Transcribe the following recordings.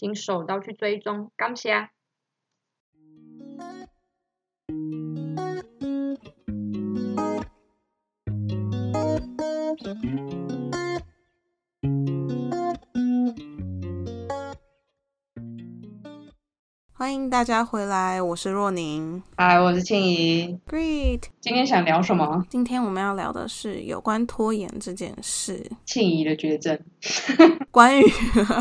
请手刀去追踪，感谢。欢迎大家回来，我是若宁。嗨，我是庆怡。Great，今天想聊什么？今天我们要聊的是有关拖延这件事，庆怡的绝症。关于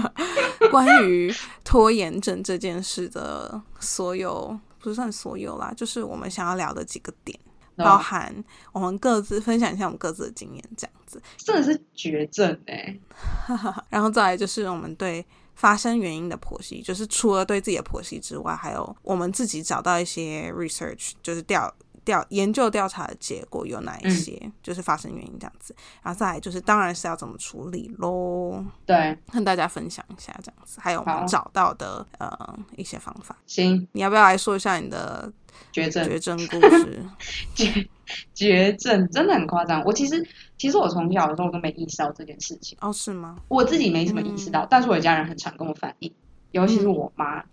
关于拖延症这件事的所有，不算所有啦，就是我们想要聊的几个点，包含我们各自分享一下我们各自的经验，这样子。真的是绝症哎、然后再来就是我们对发生原因的剖析，就是除了对自己的剖析之外，还有我们自己找到一些 research，就是调调研究调查的结果有哪一些，就是发生原因这样子。然后再来就是当然是要怎么处理喽，对，跟大家分享一下这样子，还有我们找到的呃一些方法。行，你要不要来说一下你的绝症，绝症故 事？绝绝症真的很夸张。我其实其实我从小的时候都没意识到这件事情，哦，是吗？我自己没什么意识到，但是我的家人很常跟我反映，尤其是我妈，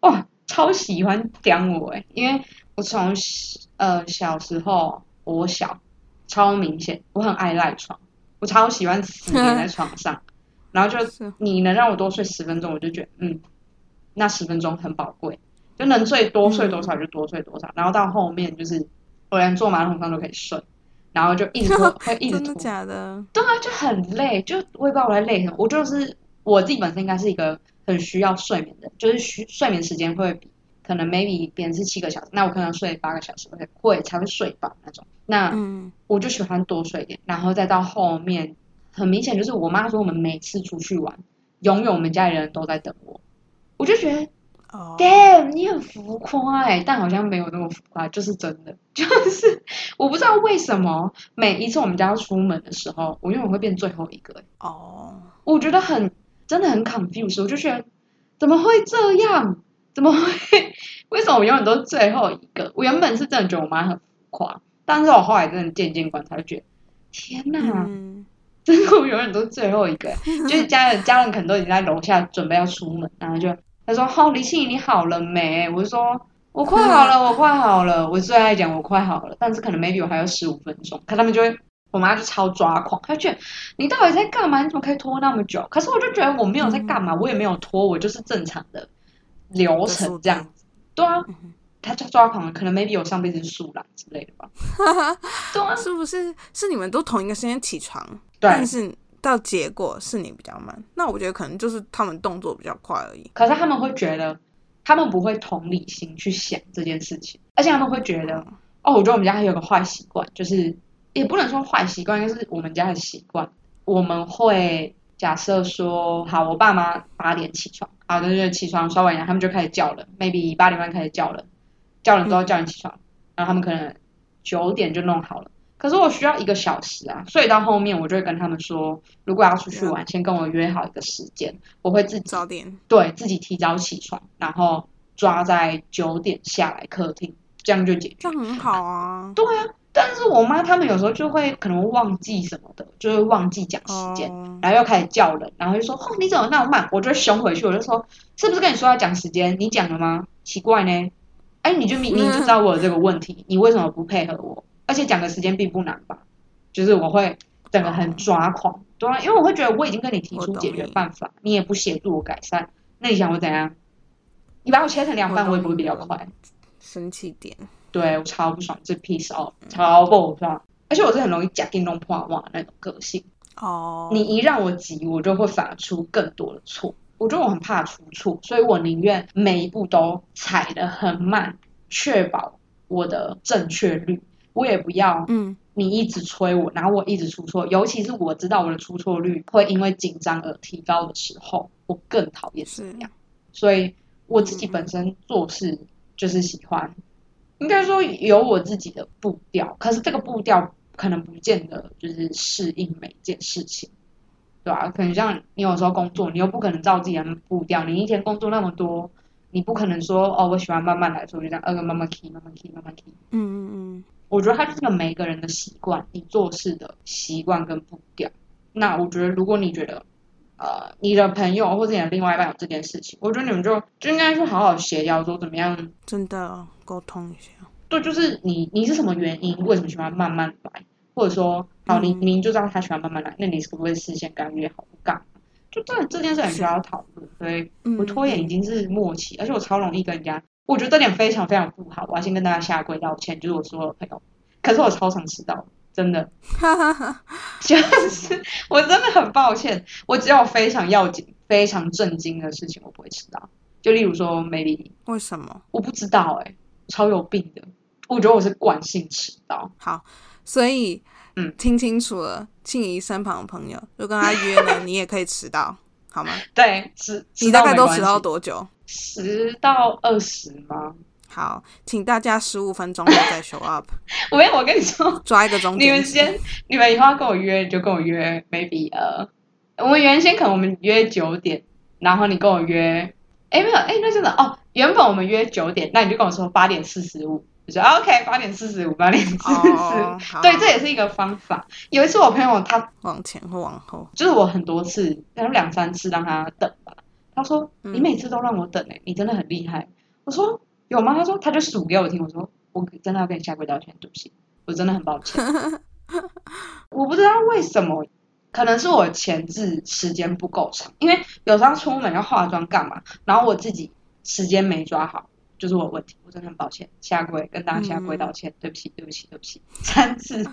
哇，超喜欢讲我哎，因为我从呃小时候我小超明显，我很爱赖床，我超喜欢死黏在床上，然后就你能让我多睡十分钟，我就觉得嗯，那十分钟很宝贵，就能睡多睡多少就多睡多少，然后到后面就是我连坐马桶上都可以睡，然后就一直拖，会一直 真的拖，假的？对啊，就很累，就我也不知道我在累什么。我就是我自己本身应该是一个很需要睡眠的，就是需睡眠时间会比可能 maybe 别人是七个小时，那我可能睡八个小时会会才会睡饱那种。那嗯，我就喜欢多睡一点，然后再到后面，很明显就是我妈说我们每次出去玩，永远我们家里人都在等我，我就觉得哦，damn 你很浮夸哎、但好像没有那么浮夸，就是真的，就是我不知道为什么每一次我们家要出门的时候，我永远会变最后一个、欸，哦，我觉得很真的很 confused，我就觉得怎么会这样？怎么会？为什么我永远都是最后一个？我原本是真的觉得我妈很浮夸，但是我后来真的渐渐观察，就觉得天哪，嗯，真的我永远都是最后一个，就是家人家人可能都已经在楼下准备要出门，然后就他说：“哦，李庆怡你好了没？”我就说：“我快好了，我快好了。”我最爱讲我快好了，但是可能 maybe 我还有十五分钟，可他们就会。我妈就超抓狂，她就觉得你到底在干嘛？你怎么可以拖那么久？可是我就觉得我没有在干嘛，我也没有拖，我就是正常的流程这样子。对啊，嗯哼她就抓狂了，可能 maybe 有上辈子是树懒之类的吧。对啊，是不是是你们都同一个时间起床，但。是到结果是你比较慢？那我觉得可能就是他们动作比较快而已。可是他们会觉得，他们不会同理心去想这件事情，而且他们会觉得，哦，我觉得我们家还有个坏习惯，就是也不能说坏习惯，应该是我们家的习惯。我们会假设说，好，我爸妈八点起床，好的，就起床刷完牙，他们就开始叫了，maybe 八点半开始叫了，叫人都要叫你起床，然后他们可能九点就弄好了。可是我需要一个小时啊，所以到后面我就会跟他们说，如果要出去玩，先跟我约好一个时间，我会自己早点，对自己提早起床，然后抓在九点下来客厅，这样就解决这。样很好啊。对啊，但是我妈他们有时候就会可能会忘记什么的，就会忘记讲时间，哦，然后又开始叫人，然后就说哦你怎么那么慢？我就会凶回去，我就说是不是跟你说要讲时间？你讲了吗？奇怪呢，哎你就明明就知道我有这个问题，你为什么不配合我？而且讲的时间并不难吧？就是我会整个很抓狂，对啊，因为我会觉得我已经跟你提出解决你办法，你也不协助我改善，那你想我怎样？你把我切成两半，我我也不会比较快。生气点，对我超不爽，这 piece off 超不爽，而且我是很容易假定弄破忘那种个性。哦，你一让我急，我就会反而出更多的错。我觉得我很怕出错，所以我宁愿每一步都踩得很慢，确保我的正确率。我也不要嗯，你一直催我，然后我一直出错，尤其是我知道我的出错率会因为紧张而提高的时候，我更讨厌这是样。所以我自己本身做事就是喜欢，应该说有我自己的步调，可是这个步调可能不见得就是适应每件事情，对吧、可能像你有时候工作，你又不可能照自己的步调，你一天工作那么多，你不可能说哦，我喜欢慢慢来，做就这样呃慢慢 key 慢慢 key 慢慢 key。嗯嗯嗯，我觉得它就是个每个人的习惯，你做事的习惯跟步调。那我觉得，如果你觉得，呃，你的朋友或者你的另外一半有这件事情，我觉得你们就就应该去好好协调，说怎么样。真的沟通一下。对，就是你你是什么原因，为什么喜欢慢慢来，或者说，好，你嗯你就知道他喜欢慢慢来，那你可不可以事先跟他约好干嘛？就这这件事很需要讨论，所以嗯我拖延已经是默契，而且我超容易跟人家，我觉得这点非常非常不好，我要先跟大家下跪道歉，就是我所有的朋友，可是我超常迟到，真的，哈哈哈，就是我真的很抱歉，我只有非常要紧、非常震惊的事情我不会迟到，就例如说 maybe 为什么？我不知道哎、超有病的，我觉得我是惯性迟到，好，所以嗯听清楚了，庆怡身旁的朋友，就跟他约了，你也可以迟到，好吗？对，迟你大概都迟到多久？十到二十吗？好，请大家十五分钟后再 show up，我没有，我跟你说，抓一个钟你们。先，你们以后要跟我约，就跟我约，maybe 呃，我们原先可能我们约九点，然后你跟我约，哎没有，哎那真的哦，原本我们约九点，那你就跟我说八点四十五，我说 OK 八点四十五，八点四十哦 五，对，这也是一个方法。有一次我朋友他往前或往后，就是我很多次，可能两三次让他等吧。他说：“嗯你每次都让我等哎、你真的很厉害。”我说：“有吗？”他说：“他就数给我听。”我说：“我真的要跟你下跪道歉，对不起，我真的很抱歉。我不知道为什么，可能是我前置时间不够长，因为有时候出门要化妆干嘛，然后我自己时间没抓好，就是我的问题，我真的很抱歉，下跪跟大家下跪道歉，对不起，对不起，对不起，三次，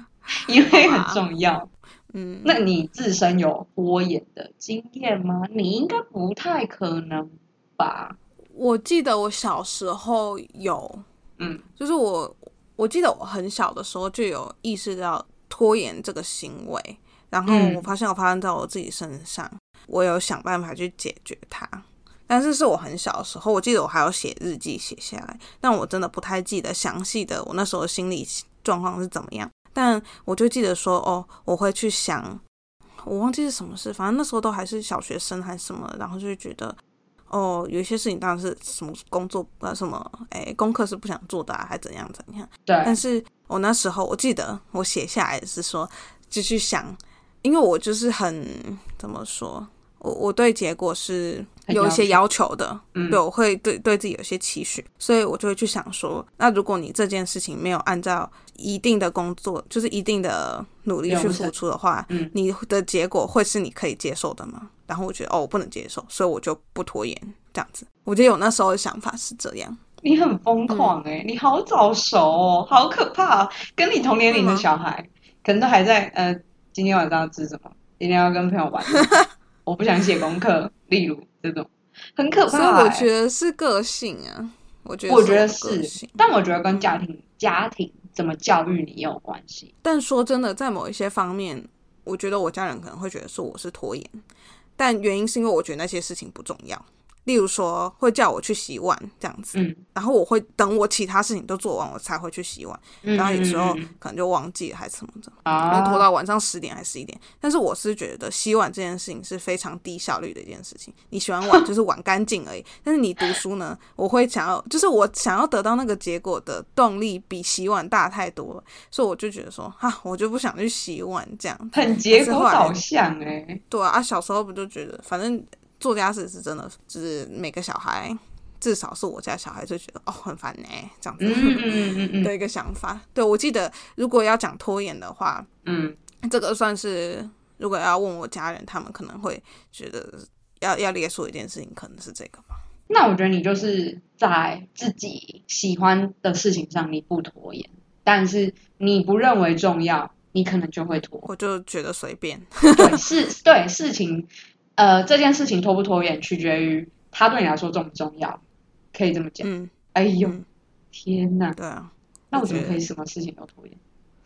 因为很重要。嗯，那你自身有拖延的经验吗？你应该不太可能吧？我记得我小时候有，嗯就是我我记得我很小的时候就有意识到拖延这个行为，然后嗯我发现我发生在我自己身上，我有想办法去解决它。但是是我很小的时候，我记得我还有写日记写下来，但我真的不太记得详细的我那时候的心理状况是怎么样。但我就记得说，哦，我会去想，我忘记是什么事，反正那时候都还是小学生还是什么，然后就会觉得，哦，有一些事情当然是什么工作啊什么，哎，功课是不想做的、啊，还怎样怎样。对但，是我那时候我记得我写下来是说，就去想，因为我就是很怎么说，我我对结果是有一些要要求的，嗯对，我会对对自己有些期许，所以我就会去想说，那如果你这件事情没有按照一定的工作，就是一定的努力去付出的话，嗯你的结果会是你可以接受的吗？然后我觉得哦，我不能接受，所以我就不拖延，这样子。我觉得我那时候的想法是这样。你很疯狂哎、你好早熟哦，好可怕、哦！跟你同年龄的小孩，可能都还在呃，今天晚上要吃什么？今天要跟朋友玩 我不想写功课，例如这种，很可怕、所以欸。我觉得是个性啊，我觉得我觉得是个性，但我觉得跟家庭家庭怎么教育你也有关系。但说真的，在某一些方面，我觉得我家人可能会觉得说我是拖延，但原因是因为我觉得那些事情不重要。例如说，会叫我去洗碗这样子，嗯，然后我会等我其他事情都做完，我才会去洗碗。然后有时候可能就忘记了还是什么的，拖到晚上十点还是十一点。但是我是觉得洗碗这件事情是非常低效率的一件事情。你洗完碗就是碗干净而已，但是你读书呢，我会想要，就是我想要得到那个结果的动力比洗碗大太多了，所以我就觉得说，哈，我就不想去洗碗这样。很结果导向哎、对啊，啊小时候不就觉得，反正做家事是真的，就是每个小孩，至少是我家小孩就觉得哦很烦呢、这样子。的一个想法。对我记得，如果要讲拖延的话，嗯，这个算是如果要问我家人，他们可能会觉得要要列出一件事情，可能是这个吧。那我觉得你就是在自己喜欢的事情上你不拖延，但是你不认为重要，你可能就会拖。我就觉得随便，对，是，对事情，呃，这件事情拖不拖延，取决于它对你来说重不重要，可以这么讲。嗯，哎呦，嗯天哪！对啊。那我怎么可以什么事情都拖延？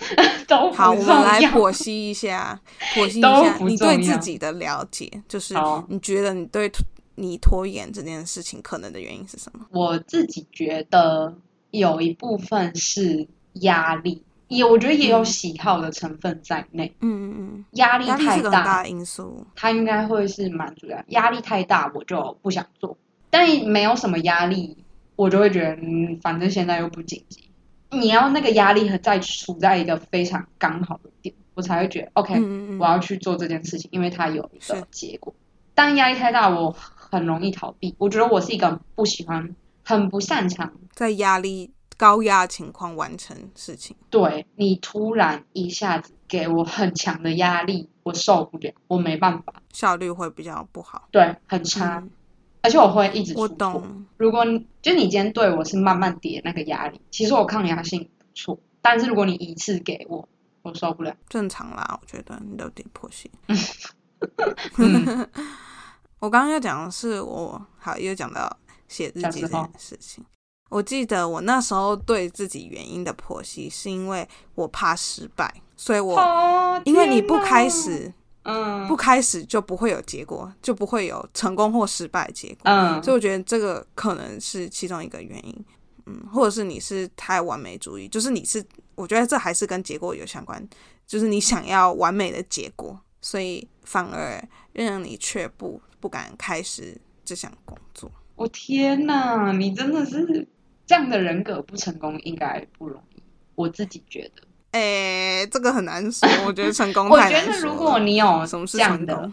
都不好，我们来剖析一下，剖析 一都下不你对自己的了解，就是好你觉得你对你拖延这件事情可能的原因是什么？我自己觉得有一部分是压力，也我觉得也有喜好的成分在内。嗯嗯压力嗯，压力太大因素。它应该会是蛮主要。压力太大，我就不想做；但没有什么压力，我就会觉得，嗯，反正现在又不紧急。你要那个压力和在处在一个非常刚好的点，我才会觉得 OK，、嗯嗯嗯我要去做这件事情，因为它有一个是结果。但压力太大，我很容易逃避。我觉得我是一个不喜欢、很不擅长在压力高压情况完成事情。对你突然一下子给我很强的压力，我受不了，我没办法，效率会比较不好。对，很差，嗯而且我会一直出我错。懂，如果你就你今天对我是慢慢叠那个压力，其实我抗压性不错，但是如果你一次给我，我受不了。正常啦，我觉得你都有点破戏。嗯 我刚刚要讲的是我好又讲到写日记这件事情。我记得我那时候对自己原因的剖析，是因为我怕失败，所以我、哦因为你不开始嗯不开始就不会有结果，就不会有成功或失败的结果。嗯所以我觉得这个可能是其中一个原因，嗯，或者是你是太完美主义，就是你是，我觉得这还是跟结果有相关，就是你想要完美的结果，所以反而让你却步，不敢开始这项工作。我天哪，你真的是这样的人格不成功应该不容易，我自己觉得。诶，这个很难说，我觉得成功 我觉得如果你有什么这样的，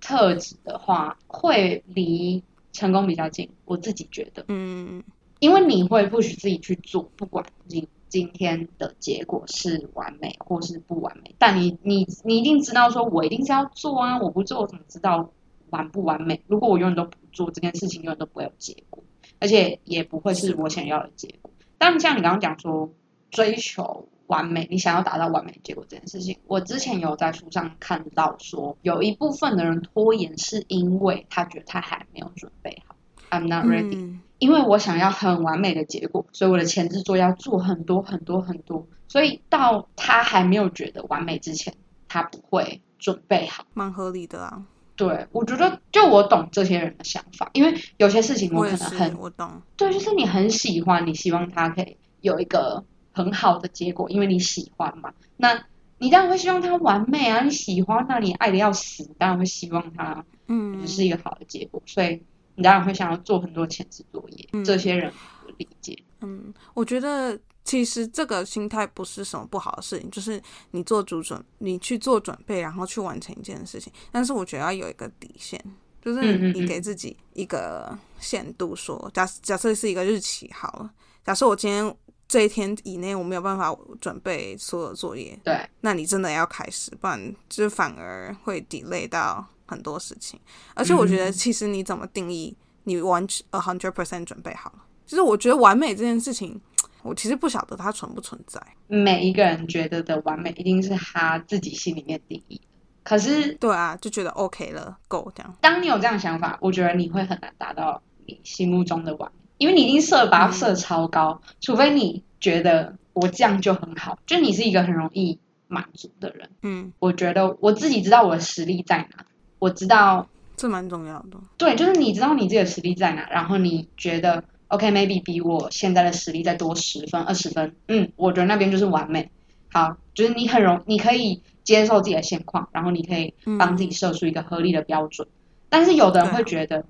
特质的话，会离成功比较近。我自己觉得，嗯，因为你会不许自己去做，不管你今天的结果是完美或是不完美，但你你你一定知道，说我一定是要做啊，我不做我怎么知道完不完美？如果我永远都不做这件事情，永远都不会有结果，而且也不会是我想要的结果。但像你刚刚讲说追求完美，你想要达到完美的结果这件事情，我之前有在书上看到说，有一部分的人拖延是因为他觉得他还没有准备好，I'm not ready。嗯因为我想要很完美的结果，所以我的前置作业要做很多很多很多，所以到他还没有觉得完美之前，他不会准备好。蛮合理的啊，对我觉得，就我懂这些人的想法，因为有些事情我可能很我懂，对，就是你很喜欢，你希望他可以有一个很好的结果，因为你喜欢嘛。那你当然会希望他完美啊，你喜欢那、你爱的要死，你当然会希望他嗯，是一个好的结果，所以你当然会想要做很多前置作业。嗯这些人我理解。嗯，我觉得其实这个心态不是什么不好的事情，就是你做主准，你去做准备，然后去完成一件事情。但是我觉得要有一个底线，就是你给自己一个限度说，假假设是一个日期好了，假设我今天这一天以内我没有办法准备所有作业，对，那你真的要开始，不然就反而会 delay 到很多事情。而且我觉得，嗯其实你怎么定义你完全 a hundred percent 准备好了？就是我觉得完美这件事情，我其实不晓得它存不存在。每一个人觉得的完美，一定是他自己心里面定义的。可是，对啊，就觉得 OK 了，够这样。当你有这样的想法，我觉得你会很难达到你心目中的完美，因为你一定设把它设超高，除非你觉得我这样就很好，就你是一个很容易满足的人。嗯，我觉得我自己知道我的实力在哪，我知道这蛮重要的。对，就是你知道你自己的实力在哪，然后你觉得 OK，maybe、比我现在的实力再多十分、二十分，嗯，我觉得那边就是完美。好，就是你很容，你可以接受自己的现况，然后你可以帮自己设出一个合理的标准。但是有的人会觉得，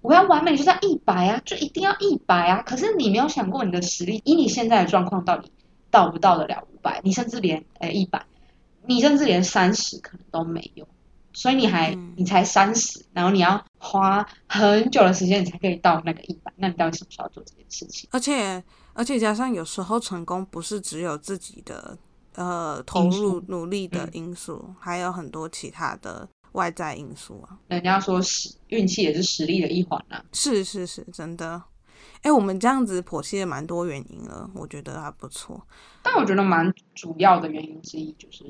我要完美就是要一百啊，就一定要一百啊。可是你没有想过你的实力，以你现在的状况，到底到不到得了五百？你甚至连诶一百，你甚至连三十可能都没有。所以你还、嗯你才三十，然后你要花很久的时间，你才可以到那个一百。那你到底什么时候要做这件事情？而且而且加上有时候成功不是只有自己的呃投入努力的嗯因素，还有很多其他的外在因素啊。人家说实运气也是实力的一环啊。是是是，真的。哎，我们这样子剖析了蛮多原因了，我觉得还不错。但我觉得蛮主要的原因之一就是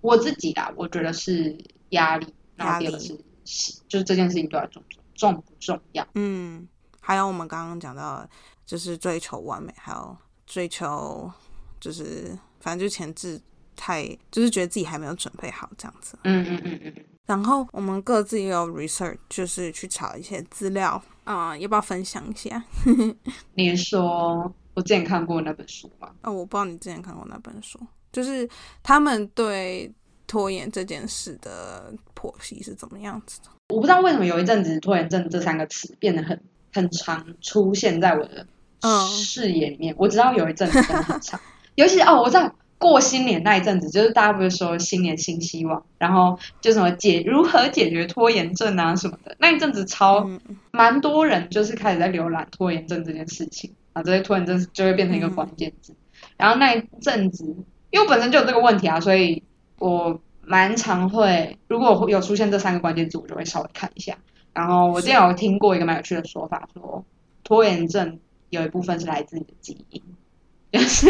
我自己啦，我觉得是压力，然后第二个压是就是这件事情对我来重重不重要？嗯，还有我们刚刚讲到的，就是追求完美，还有追求就是反正就前置太，就是觉得自己还没有准备好这样子。嗯嗯嗯嗯嗯。然后我们各自也有 research，就是去查一些资料啊、要不要分享一下？你说我之前看过那本书吗？哦，我不知道你之前看过那本书，就是他们对拖延这件事的剖析是怎么样子的？我不知道为什么有一阵子拖延症这三个词变得很很常出现在我的嗯视野里面。我知道有一阵子真的很长，尤其是哦，我知道过新年那一阵子，就是大家不是说新年新希望，然后就什么解如何解决拖延症啊什么的，那一阵子超嗯蛮多人就是开始在浏览拖延症这件事情啊，这些拖延症就会变成一个关键字。然后那一阵子，因为我本身就有这个问题啊，所以我蛮常会，如果有出现这三个关键字，我就会稍微看一下。然后我之前有听过一个蛮有趣的说法，说拖延症有一部分是来自你的基因，就是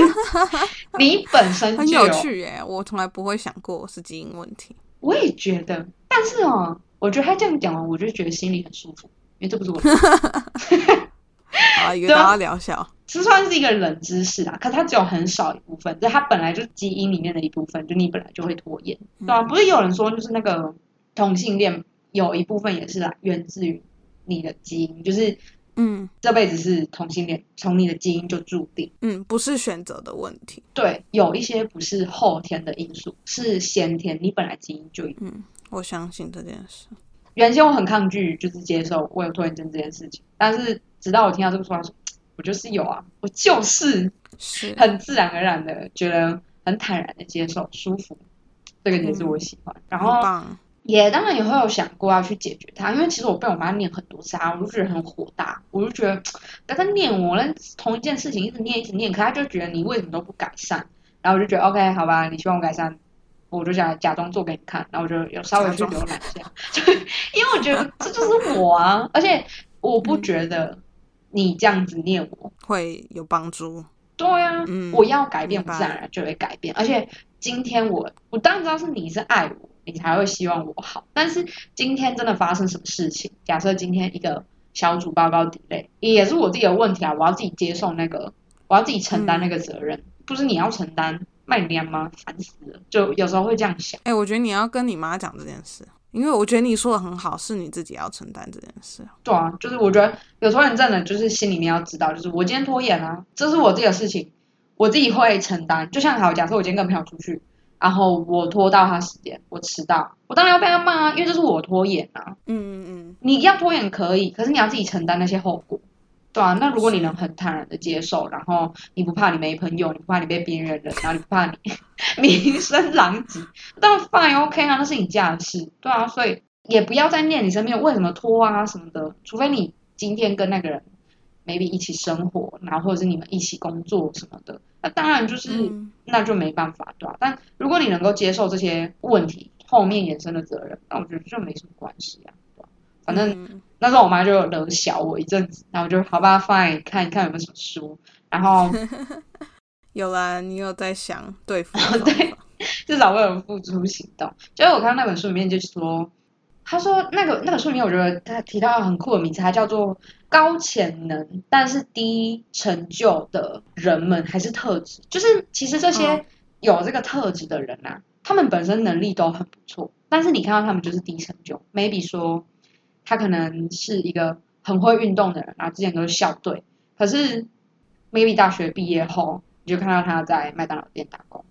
你本身很就有趣耶，我从来不会想过是基因问题。我也觉得，但是哦，我觉得他这样讲完，我就觉得心里很舒服，因为这不是我的。好啊，一个大家疗效。这算是一个冷知识啊，可它只有很少一部分，就它本来就是基因里面的一部分，就你本来就会拖延，对吧、不是有人说，就是那个同性恋有一部分也是来源自于你的基因，就是嗯这辈子是同性恋，从你的基因就注定。嗯，不是选择的问题。对，有一些不是后天的因素，是先天，你本来基因就有。嗯，我相信这件事。原先我很抗拒，就是接受我有拖延症这件事情，但是直到我听到这个说法，说我就是有啊，我就是是很自然而然的觉得很坦然的接受，舒服，这个也是我喜欢。然后。也当然也会有想过要去解决它，因为其实我被我妈念很多次啊，我就觉得很火大，我就觉得不要再念我了，同一件事情一直念一直念，可她就觉得你为什么都不改善，然后我就觉得 OK 好吧，你希望我改善。我就想假装做给你看，然后我就有稍微去浏览一下，对，因为我觉得这就是我啊，而且我不觉得你这样子念我，会有帮助。对啊，嗯我要改变，我自然而然就会改变。而且今天我，我当然知道是你是爱我，你才会希望我好。但是今天真的发生什么事情？假设今天一个小组报告 delay，也是我自己的问题啊，我要自己接受那个，我要自己承担那个责任，不是你要承担，卖娘吗？烦死了！就有时候会这样想。哎、我觉得你要跟你妈讲这件事，因为我觉得你说的很好，是你自己要承担这件事。对啊，就是我觉得有拖延症的，就是心里面要知道，就是我今天拖延啊，这是我自己的事情，我自己会承担。就像好，假设我今天跟朋友出去，然后我拖到他时间，我迟到，我当然要被他骂啊，因为这是我拖延啊。嗯嗯嗯你要拖延可以，可是你要自己承担那些后果，对啊。那如果你能很坦然的接受，然后你不怕你没朋友，你不怕你被边缘人，然后你不怕你 名声狼藉，当然 fine OK 啊，那是你家的事，对啊。所以也不要再念你身边为什么拖啊什么的，除非你今天跟那个人 maybe 一起生活，然后或者是你们一起工作什么的，那当然就是、嗯那就没办法，对吧、但如果你能够接受这些问题后面衍生的责任，那我觉得就没什么关系啊，对吧、反正嗯那时候我妈就冷小我一阵子，然后我就好吧，fine，看一看有没有什么书，然后 有啦，你有在想对付 对至少我有付出行动。就是我看到那本书里面就是说，他说那个那本书里面，我觉得他提到很酷的名字，它叫做高潜能但是低成就的人们还是特质，就是其实这些嗯。有这个特质的人啊，他们本身能力都很不错，但是你看到他们就是低成就，maybe 说他可能是一个很会运动的人，然后之前都是校队，可是 maybe 大学毕业后，你就看到他在麦当劳店打工。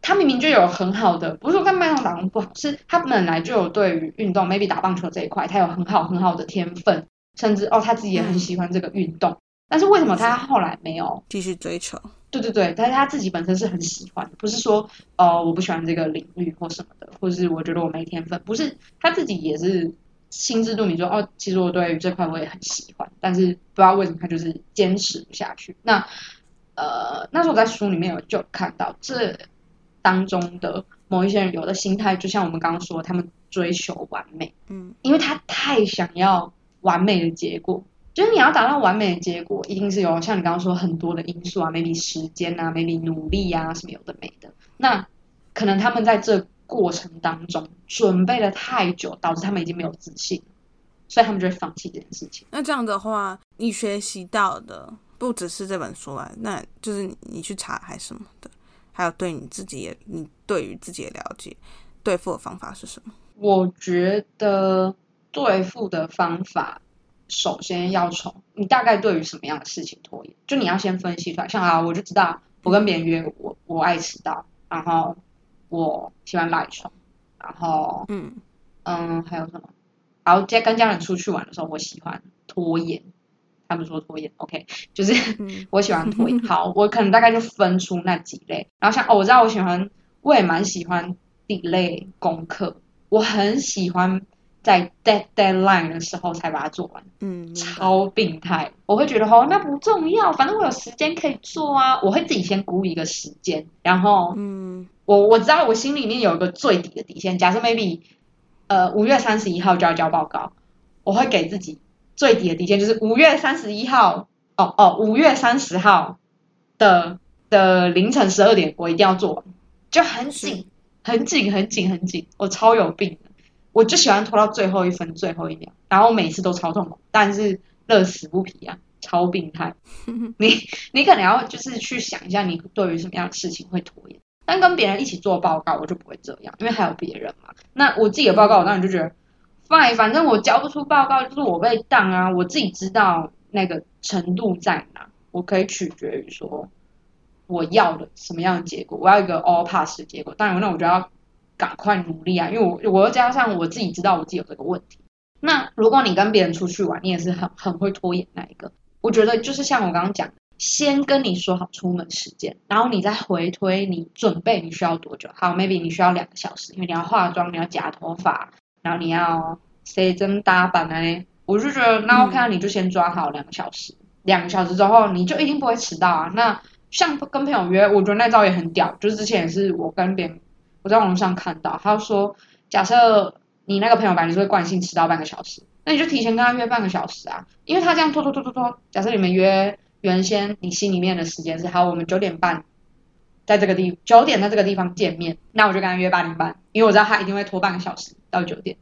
他明明就有很好的，不是说跟麦当劳打工不好，是他本来就有对于运动，maybe 打棒球这一块，他有很好很好的天分，甚至哦他自己也很喜欢这个运动。但是为什么他后来没有？继续追求。对对对，但是他自己本身是很喜欢，不是说哦我不喜欢这个领域或什么的，或是我觉得我没天分，不是他自己也是心知肚明说哦，其实我对于这块我也很喜欢，但是不知道为什么他就是坚持不下去。那呃那时候我在书里面有就看到这当中的某一些人有的心态，就像我们刚刚说，他们追求完美，嗯因为他太想要完美的结果。就是你要达到完美的结果，一定是有像你刚刚说很多的因素啊，maybe 时间啊，maybe 努力啊，什么有的没的。那可能他们在这过程当中准备了太久，导致他们已经没有自信，所以他们就会放弃这件事情。那这样的话，你学习到的不只是这本书啊，那就是你你去查还是什么的，还有对你自己也，你对于自己的了解，对付的方法是什么？我觉得对付的方法，首先要从你大概对于什么样的事情拖延，就你要先分析出来。像啊，我就知道我跟别人约，我我爱迟到，然后我喜欢赖床，然后嗯嗯还有什么？然后在跟家人出去玩的时候，我喜欢拖延。他们说拖延，OK，就是嗯 我喜欢拖延。好，我可能大概就分出那几类。然后像哦，我知道我喜欢，我也蛮喜欢 delay 功课，我很喜欢在 dead deadline 的时候才把它做完，嗯，超病态。我会觉得哦，那不重要，反正我有时间可以做啊。我会自己先估一个时间，然后嗯我我知道我心里面有一个最底的底线。假设 maybe 呃五月三十一号就要交报告，我会给自己最底的底线就是五月三十一号，哦哦，五月三十号的的凌晨十二点，我一定要做完，就很紧，很紧，很紧，很紧。我超有病的，我就喜欢拖到最后一分、最后一秒，然后每次都超痛苦，但是乐此不疲啊，超病态。你你可能要就是去想一下，你对于什么样的事情会拖延。但跟别人一起做报告，我就不会这样，因为还有别人嘛。那我自己的报告，我当然就觉得，fine，反正我交不出报告，就是我被当啊，我自己知道那个程度在哪，我可以取决于说我要的什么样的结果，我要一个 all pass 的结果。当然，那我就要赶快努力啊，因为我我又加上我自己知道我自己有这个问题。那如果你跟别人出去玩，你也是很很会拖延那一个。我觉得就是像我刚刚讲，先跟你说好出门时间，然后你再回推你准备你需要多久。好，maybe 你需要两个小时，因为你要化妆，你要夹头发，然后你要塞针搭板啊。我就觉得那 OK，、啊、你就先抓好两个小时，两个小时之后你就一定不会迟到啊。那像跟朋友约，我觉得那招也很屌，就是之前也是我跟别人我在网络上看到，他说假设你那个朋友吧，你是会惯性迟到半个小时，那你就提前跟他约半个小时啊，因为他这样拖拖拖拖拖，假设你们约原先你心里面的时间是好，我们九点半在这个地九点在这个地方见面，那我就跟他约八点半，因为我知道他一定会拖半个小时到九点，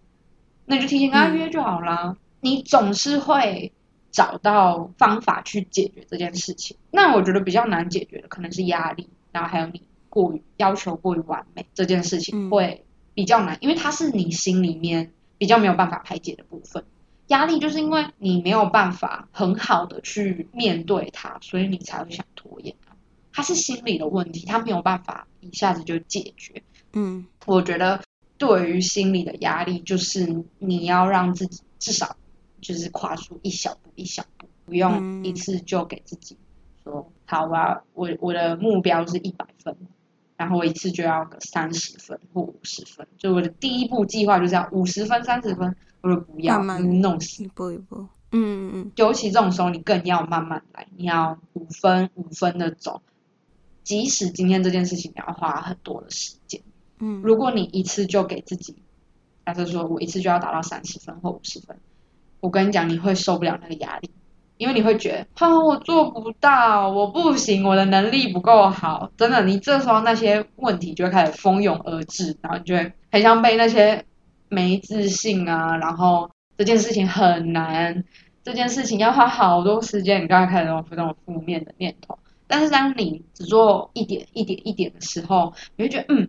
那你就提前跟他约就好啦。你总是会找到方法去解决这件事情。那我觉得比较难解决的可能是压力，然后还有你过于要求过于完美这件事情嗯会比较难，因为它是你心里面比较没有办法排解的部分。压力就是因为你没有办法很好的去面对它，所以你才会想拖延啊。它是心理的问题，它没有办法一下子就解决。嗯我觉得对于心理的压力，就是你要让自己至少就是跨出一小步一小步，不用嗯一次就给自己说好吧，我我的目标是一百分，然后我一次就要个三十分或五十分，就我的第一步计划就是要五十分、三十分，不要慢慢嗯弄死一步一步，嗯嗯尤其这种时候，你更要慢慢来，你要五分五分的走。即使今天这件事情你要花很多的时间，嗯，如果你一次就给自己，假设说我一次就要达到三十分或五十分，我跟你讲，你会受不了那个压力，因为你会觉得，哦，我做不到，我不行，我的能力不够好，真的，你这时候那些问题就会开始蜂拥而至，然后你就会很像被那些没自信啊，然后这件事情很难，这件事情要花好多时间，你就会开始有这种负面的念头。但是当你只做一点一点一点的时候，你会觉得，嗯，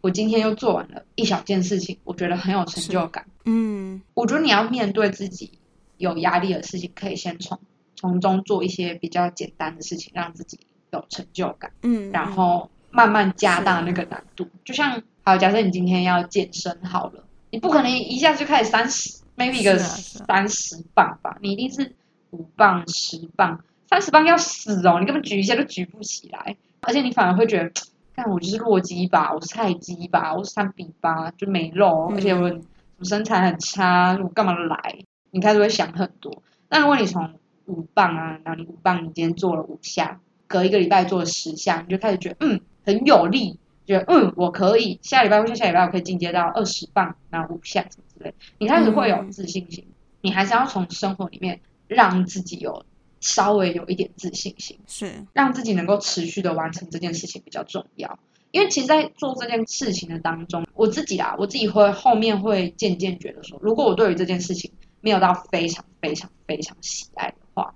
我今天又做完了一小件事情，我觉得很有成就感。嗯我觉得你要面对自己有压力的事情，可以先从从中做一些比较简单的事情，让自己有成就感，嗯，然后慢慢加大那个难度。就像，好，假设你今天要健身好了，你不可能一下就开始三十，maybe 一个三十磅吧，你一定是五磅、十磅，三十磅要死哦，你根本举一下都举不起来，而且你反而会觉得，看我就是弱鸡吧，我是菜鸡吧，我是三比八，就没肉，嗯而且我我身材很差，我干嘛来？你开始会想很多。那如果你从五磅啊，然后你五磅，你今天做了五下，隔一个礼拜做了十下，你就开始觉得嗯很有力，觉得嗯我可以，下礼拜或下下礼拜我可以进阶到二十磅，然后五下什么之类，你开始会有自信心。你还是要从生活里面让自己有稍微有一点自信心。是让自己能够持续的完成这件事情比较重要。因为其实，在做这件事情的当中，我自己啊，我自己会后面会渐渐觉得说，如果我对于这件事情没有到非常非常非常喜爱的话，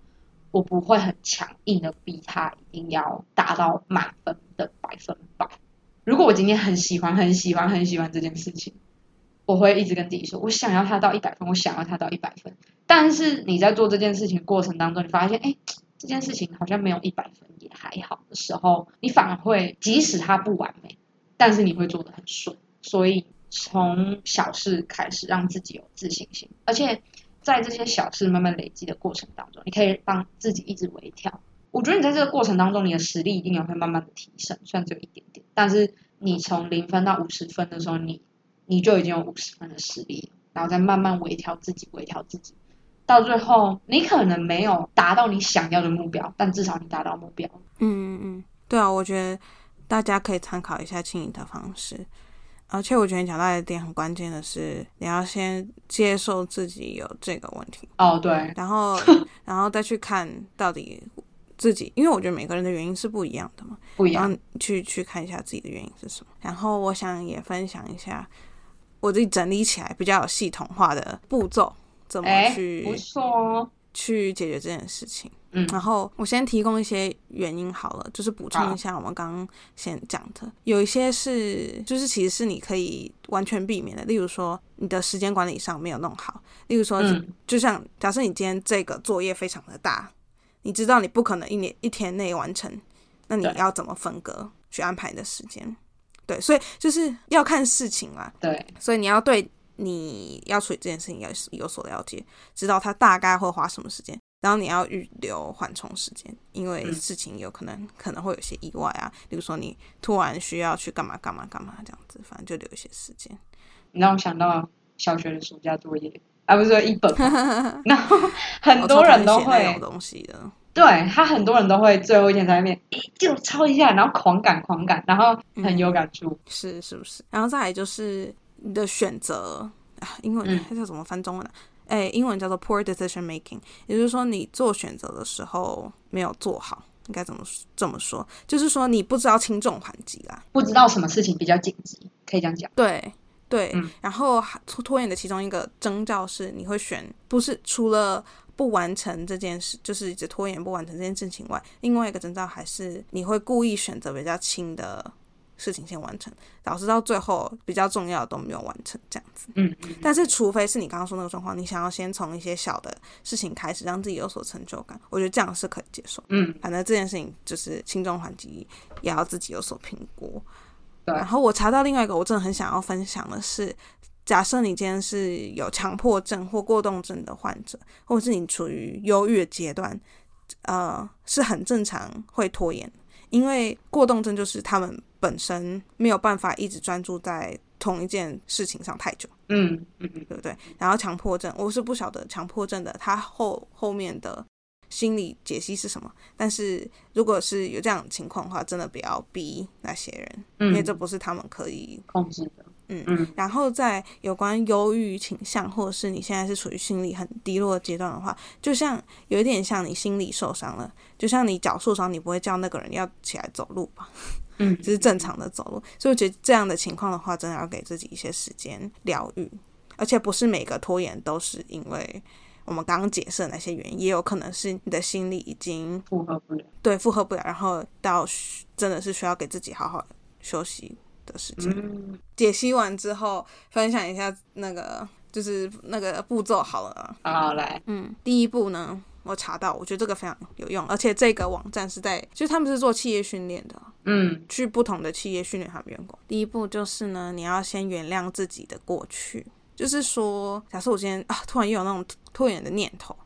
我不会很强硬的逼他一定要达到满分的百分百。如果我今天很喜欢、很喜欢、很喜欢这件事情，我会一直跟自己说，我想要他到一百分，我想要他到一百分。但是你在做这件事情过程当中，你发现，哎，这件事情好像没有一百分也还好的时候，你反而会，即使它不完美，但是你会做的很顺。所以从小事开始，让自己有自信心，而且在这些小事慢慢累积的过程当中，你可以帮自己一直微调。我觉得你在这个过程当中，你的实力一定也会慢慢的提升，虽然只有一点点，但是你从零分到五十分的时候，你你就已经有五十分的实力，然后再慢慢微调自己，微调自己，到最后你可能没有达到你想要的目标，但至少你达到目标。嗯嗯嗯，对啊，我觉得大家可以参考一下清理的方式。而且我觉得你讲到一点很关键的是，你要先接受自己有这个问题哦，对，然后 然后再去看到底自己，因为我觉得每个人的原因是不一样的嘛，不一样，去去看一下自己的原因是什么。然后我想也分享一下我自己整理起来比较有系统化的步骤，怎么去不错去解决这件事情。嗯，然后我先提供一些原因好了，就是补充一下我们刚刚先讲的，有一些是就是其实是你可以完全避免的，例如说你的时间管理上没有弄好，例如说就像假设你今天这个作业非常的大，你知道你不可能一年一天内完成，那你要怎么分割去安排你的时间？对，所以就是要看事情啦。对，所以你要对你要处理这件事情要有所了解，知道他大概会花什么时间。然后你要预留缓冲时间，因为事情有可能可能会有些意外啊，比如说你突然需要去干嘛干嘛干嘛这样子，反正就留一些时间。你让我想到小学的暑假作业，而不是说一本，然后很多人都会东西的，对他很多人都会最后一天在那边就抄一下，然后狂赶狂赶，然后很有感触，是是不是？然后再来就是你的选择啊，英文它叫怎么翻中文呢？哎，英文叫做 poor decision making，也就是说你做选择的时候没有做好，应该怎么这么说？就是说你不知道轻重缓急啦，不知道什么事情比较紧急，可以这样讲。对对，然后拖拖延的其中一个征兆是你会选，不是除了不完成这件事，就是一直拖延不完成这件事情外，另外一个征兆还是你会故意选择比较轻的。事情先完成，导致到最后比较重要的都没有完成，这样子。嗯，但是除非是你刚刚说那个状况，你想要先从一些小的事情开始，让自己有所成就感，我觉得这样是可以接受。嗯，反正这件事情就是轻重缓急，也要自己有所评估。对。然后我查到另外一个，我真的很想要分享的是，假设你今天是有强迫症或过动症的患者，或者是你处于忧郁的阶段，呃，是很正常会拖延，因为过动症就是他们。本身没有办法一直专注在同一件事情上太久，嗯嗯嗯，对不对？然后强迫症，我是不晓得强迫症的他后后面的心理解析是什么。但是如果是有这样的情况的话，真的不要逼那些人，因为这不是他们可以控制的。嗯嗯，然后在有关忧郁倾向，或者是你现在是处于心理很低落的阶段的话，就像有一点像你心理受伤了，就像你脚受伤，你不会叫那个人要起来走路吧？嗯，这是正常的走路。所以我觉得这样的情况的话，真的要给自己一些时间疗愈，而且不是每个拖延都是因为我们刚刚解释的那些原因，也有可能是你的心理已经负荷不了，对，负荷不了，然后到真的是需要给自己好好休息。的时间解析完之后，分享一下那个就是那个步骤好了。好，来，嗯，第一步呢，我查到，我觉得这个非常有用，而且这个网站是在，就是他们是做企业训练的，嗯，去不同的企业训练他们员工。第一步就是呢，你要先原谅自己的过去，就是说，假设我今天啊，突然又有那种拖延的念头。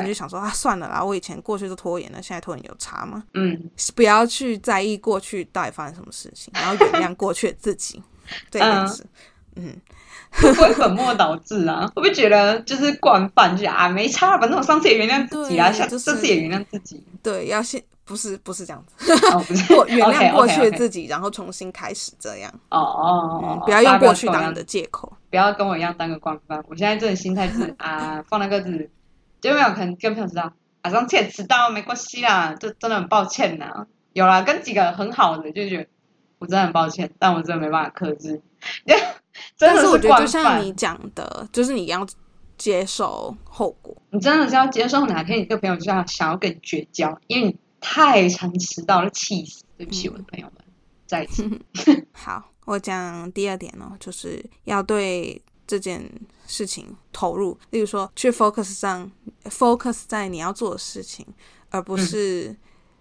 你就想说啊，算了啦，我以前过去都拖延了，现在拖延有差吗？嗯，不要去在意过去到底发生什么事情，然后原谅过去的自己，这件事，嗯，会不会本末倒置啊？会不会觉得就是惯犯，就啊没差，反正我上次也原谅自己啊，下这次也原谅自己。对，要先不是不是这样子，过原谅过去的自己，然后重新开始这样。哦哦，不要用过去当你的借口，不要跟我一样当个惯犯。我现在这种心态是 啊，放那个字。就没有可能跟朋友知道，啊，上次也迟到没关系啦，就真的很抱歉呐。有啦，跟几个很好的就觉得我真的很抱歉，但我真的没办法克制。但是我觉得就像你讲的，就是你要接受后果。你真的是要接受哪天你这个朋友就要想要跟你绝交，因为你太常迟到了，气死！对不起，我的朋友们，再一次。好，我讲第二点哦，就是要对。这件事情投入，例如说去 focus 上 focus 在你要做的事情，而不是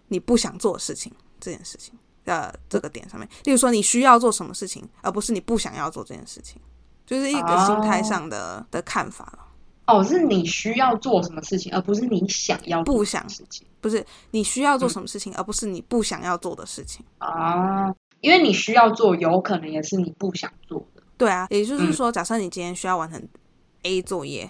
你不想做的事情这件事情的这个点上面。例如说你需要做什么事情，而不是你不想要做这件事情，就是一个心态上的、的看法了。哦，是你需要做什么事情，而不是你想要不想事情不是你需要做什么事情，而不是你不想要做的事情。啊。因为你需要做，有可能也是你不想做的。对啊，也就是说，假设你今天需要完成 A 作业，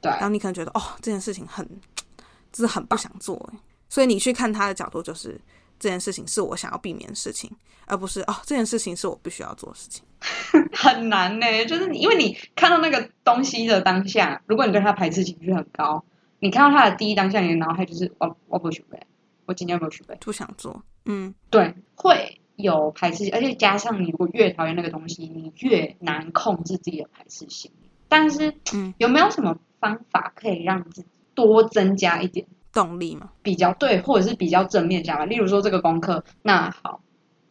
对，然后你可能觉得哦，这件事情很，就是很不想做欸，所以你去看他的角度就是这件事情是我想要避免的事情，而不是哦这件事情是我必须要做的事情。很难呢、就是你因为你看到那个东西的当下，如果你对它排斥情绪很高，你看到它的第一当下，你的脑海就是我我不许背，我今天不许背，不想做，嗯，对，会有排斥，而且加上你如果越讨厌那个东西，你越难控制自己的排斥心。但是，嗯，有没有什么方法可以让自己多增加一点动力嘛，比较对，或者是比较正面想法？例如说这个功课，那好，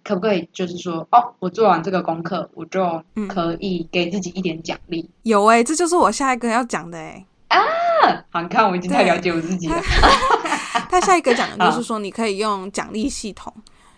可不可以就是说，哦，我做完这个功课，我就嗯可以给自己一点奖励？有诶、这就是我下一个要讲的诶、好，你看我已经太了解我自己了。他下一个讲的 就是说，你可以用奖励系统，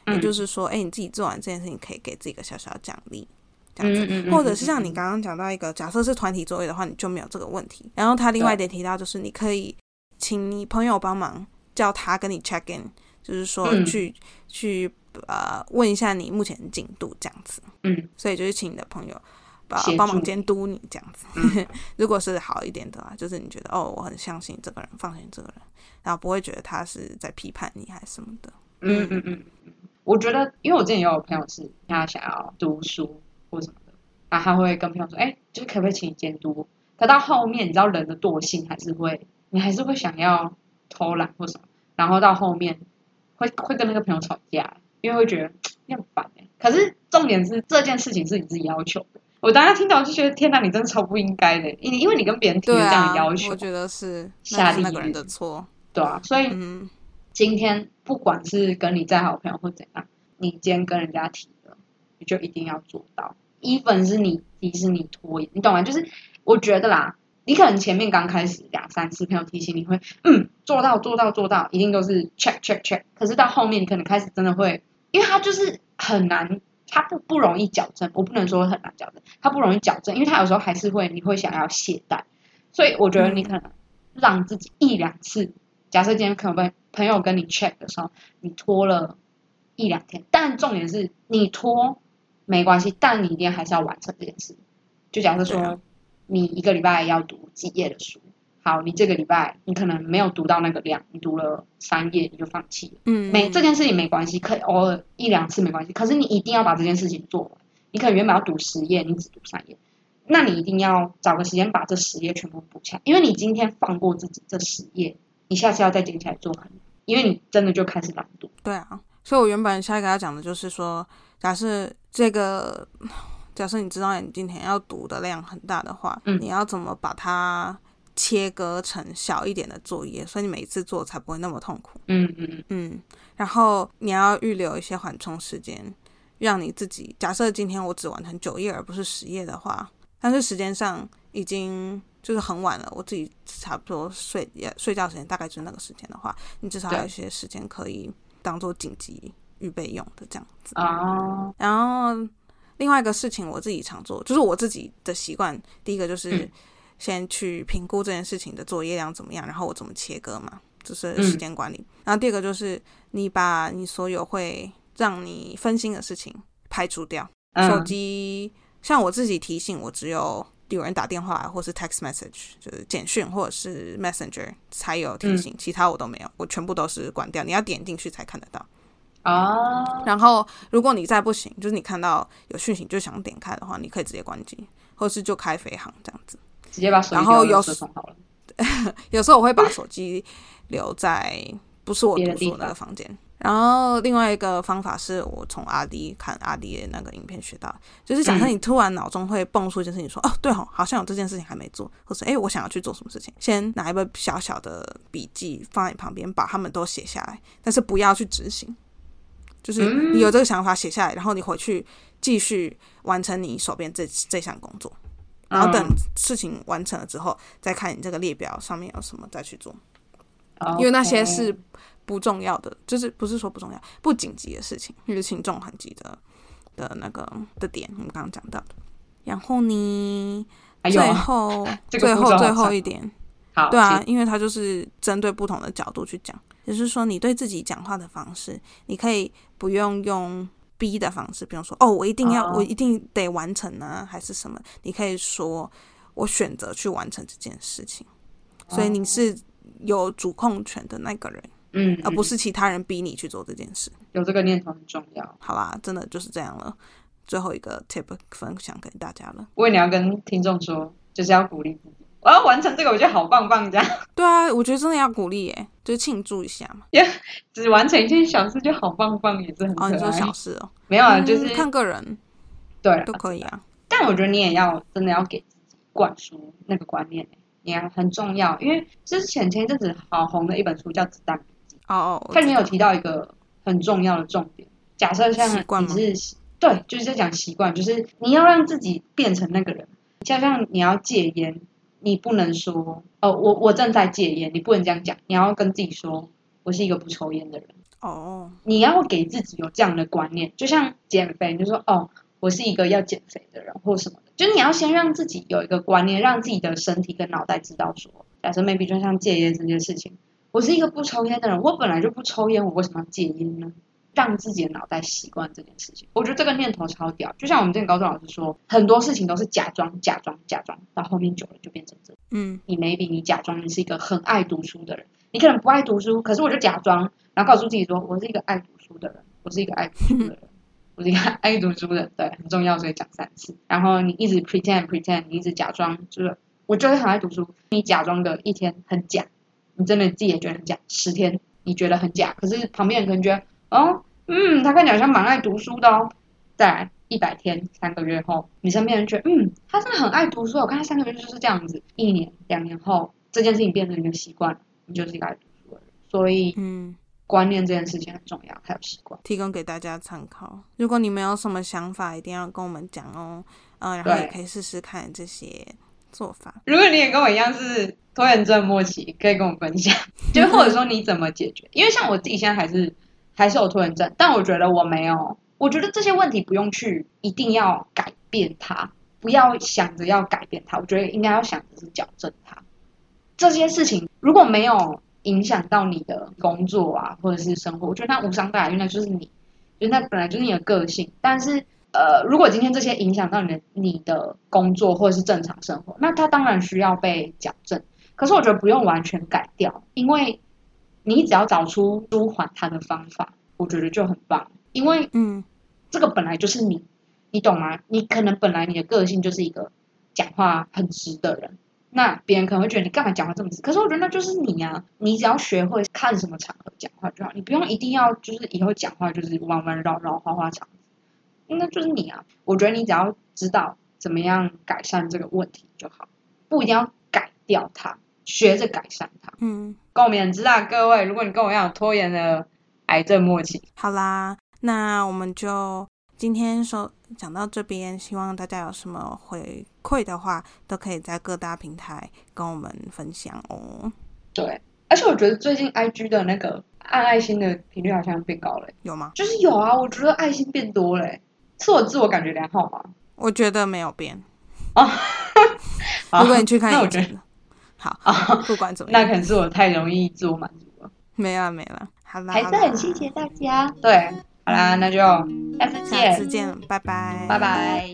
嗯也就是说，哎、你自己做完这件事情，可以给自己一个小小的奖励，这样子。嗯嗯嗯或者是像你刚刚讲到一个，假设是团体作业的话，你就没有这个问题。然后他另外一点提到，就是你可以请你朋友帮忙，叫他跟你 check in，就是说嗯去、去呃问一下你目前的进度这样子。嗯，所以就是请你的朋友帮帮忙监督你这样子。嗯 如果是好一点的话，就是你觉得哦，我很相信这个人，放心这个人，然后不会觉得他是在批判你还是什么的。嗯嗯嗯嗯，我觉得，因为我之前也有朋友是他想要读书或什么的，然后他会跟朋友说，哎，就是可不可以请你监督我？可到后面，你知道人的惰性还是会，你还是会想要偷懒或什么，然后到后面会会跟那个朋友吵架，因为会觉得你很烦哎。可是重点是这件事情是你自己要求的。我当时听到就觉得天哪，你真的超不应该的，因因为你跟别人提了对这样啊的要求，我觉得是下地那是那个人狱的错。对啊，所以嗯，今天不管是跟你再好的朋友或怎样，你今天跟人家提了，你就一定要做到。even 是你提示你拖延，你懂吗？就是我觉得啦，你可能前面刚开始两三次朋友提醒你会，嗯，做到做到做到，一定都是 check check check。可是到后面你可能开始真的会，因为它就是很难，它不不容易矫正。我不能说很难矫正，它不容易矫正，因为它有时候还是会，你会想要懈怠。所以我觉得你可能让自己一两次，假设今天可能朋友跟你 check 的时候，你拖了一两天，但重点是你拖没关系，但你一定还是要完成这件事。就假设说你一个礼拜要读几页的书，好，你这个礼拜你可能没有读到那个量，你读了三页你就放弃了。嗯，没这件事情没关系，可以偶尔一两次没关系，可是你一定要把这件事情做完。你可能原本要读十页，你只读三页，那你一定要找个时间把这十页全部补起来，因为你今天放过自己这十页，你下次要再捡起来做很难，因为你真的就开始懒惰。对啊，所以我原本下一个要讲的就是说，假设这个，假设你知道你今天要读的量很大的话，嗯你要怎么把它切割成小一点的作业，所以你每一次做才不会那么痛苦。嗯嗯嗯嗯，然后你要预留一些缓冲时间，让你自己。假设今天我只完成九页而不是十页的话，但是时间上已经就是很晚了，我自己差不多睡也睡觉时间大概就是那个时间的话，你至少对有一些时间可以当做紧急预备用的这样子。啊，然后另外一个事情我自己常做，就是我自己的习惯，第一个就是嗯先去评估这件事情的作业量怎么样，然后我怎么切割嘛，就是嗯时间管理。然后第二个就是你把你所有会让你分心的事情排除掉，手嗯机像我自己提醒我只有。有人打电话或是 text message，就是简讯或者是 messenger 才有提醒，其他我都没有，我全部都是关掉。你要点进去才看得到。啊，然后，如果你再不行，就是你看到有讯息就想点开的话，你可以直接关机，或是就开飞行这样子。直接把手机然后有。有时候我会把手机留在不是我读书的那个房间。然后另外一个方法是我从阿迪看阿迪的那个影片学到，就是假设你突然脑中会蹦出一件事情，说、哦对哦，好像有这件事情还没做，或者诶我想要去做什么事情，先拿一本小小的笔记放在你旁边，把它们都写下来，但是不要去执行。就是你有这个想法写下来，然后你回去继续完成你手边这这项工作。然后等嗯事情完成了之后，再看你这个列表上面有什么再去做，因为那些是不重要的，就是不是说不重要，不紧急的事情，就是轻重缓急的的那个的点，我们刚刚讲到的。然后呢，最后 这个最后最后一点，好，对啊，因为他就是针对不同的角度去讲，也就是说，你对自己讲话的方式，你可以不用用逼的方式，比如说哦，我一定要，哦我一定得完成啊，还是什么？你可以说我选择去完成这件事情，所以你是有主控权的那个人，嗯，而不嗯是其他人逼你去做这件事。有这个念头很重要。好啦，真的就是这样了。最后一个 tip 分享给大家了。为你要跟听众说，就是要鼓励自己，我要完成这个，我觉得好棒棒，这样对啊，我觉得真的要鼓励耶，就是庆祝一下嘛。只完成一件小事就好棒棒，也是很可哦，爱。你说小事哦，没有啊，嗯就是看个人对都可以啊。但我觉得你也要真的要给自己灌输那个观念，你要很重要。因为之前前一阵子好红的一本书叫《子弹笔记哦它里面有提到一个很重要的重点。假设像你是对，就是在讲习惯，就是你要让自己变成那个人。就像你要戒烟，你不能说哦，我我正在戒烟，你不能这样讲，你要跟自己说，我是一个不抽烟的人。哦，你要给自己有这样的观念，就像减肥，你就说哦，我是一个要减肥的人或什么的，就是你要先让自己有一个观念，让自己的身体跟脑袋知道说，假设 maybe 就像戒烟这件事情，我是一个不抽烟的人，我本来就不抽烟，我为什么要戒烟呢？让自己的脑袋习惯这件事情，我觉得这个念头超屌。就像我们之前高中老师说，很多事情都是假装、假装、假装，到后面久了就变成真。嗯你 maybe 你假装你是一个很爱读书的人，你可能不爱读书，可是我就假装，然后告诉自己说我是一个爱读书的人，我是一个爱读书的人，我是一个爱读书的人，对，很重要，所以讲三次。然后你一直 pretend pretend，你一直假装，就是我就是很爱读书，你假装的一天很假，你真的自己也觉得很假，十天你觉得很假，可是旁边人可能觉得哦，嗯，他看起来好像蛮爱读书的哦。再来一百天，三个月后，你身边人觉得，嗯，他真的很爱读书，我看他三个月就是这样子。一年、两年后，这件事情变成一个习惯，你就是一个爱读书的人。所以嗯，观念这件事情很重要，还有习惯。提供给大家参考。如果你们有什么想法，一定要跟我们讲哦。嗯，然后也可以试试看这些做法。如果你也跟我一样是拖延症末期，可以跟我分享，就或者说你怎么解决？因为像我自己现在还是还是有拖延症，但我觉得我没有，我觉得这些问题不用去一定要改变它，不要想着要改变它，我觉得应该要想的是矫正它。这些事情如果没有影响到你的工作啊，或者是生活，我觉得那无伤大雅，因为那就是你，就那本来就是你的个性。但是呃，如果今天这些影响到你的你的工作或者是正常生活，那它当然需要被矫正。可是我觉得不用完全改掉，因为你只要找出舒缓它的方法，我觉得就很棒。因为嗯这个本来就是你，你懂吗？你可能本来你的个性就是一个讲话很直的人，那别人可能会觉得你干嘛讲话这么直？可是我觉得那就是你啊，你只要学会看什么场合讲话就好，你不用一定要就是以后讲话就是弯弯绕绕、花花肠子，那就是你啊。我觉得你只要知道怎么样改善这个问题就好，不一定要改掉它，学着改善它。嗯，共勉之啊，各位！如果你跟我一样有拖延的癌症末期，好啦，那我们就今天说讲到这边，希望大家有什么回馈的话，都可以在各大平台跟我们分享哦。对，而且我觉得最近 IG 的那个按爱心的频率好像变高了欸，有吗？就是有啊，我觉得爱心变多了欸，是我自我感觉良好吗？我觉得没有变。哦，如果你去看 那我觉得好，哦、不管怎么样，那可能是我太容易自我满足了。没了没了，好啦，还是很谢谢大家。对，好啦，那就下次见，下次见，拜拜，拜拜。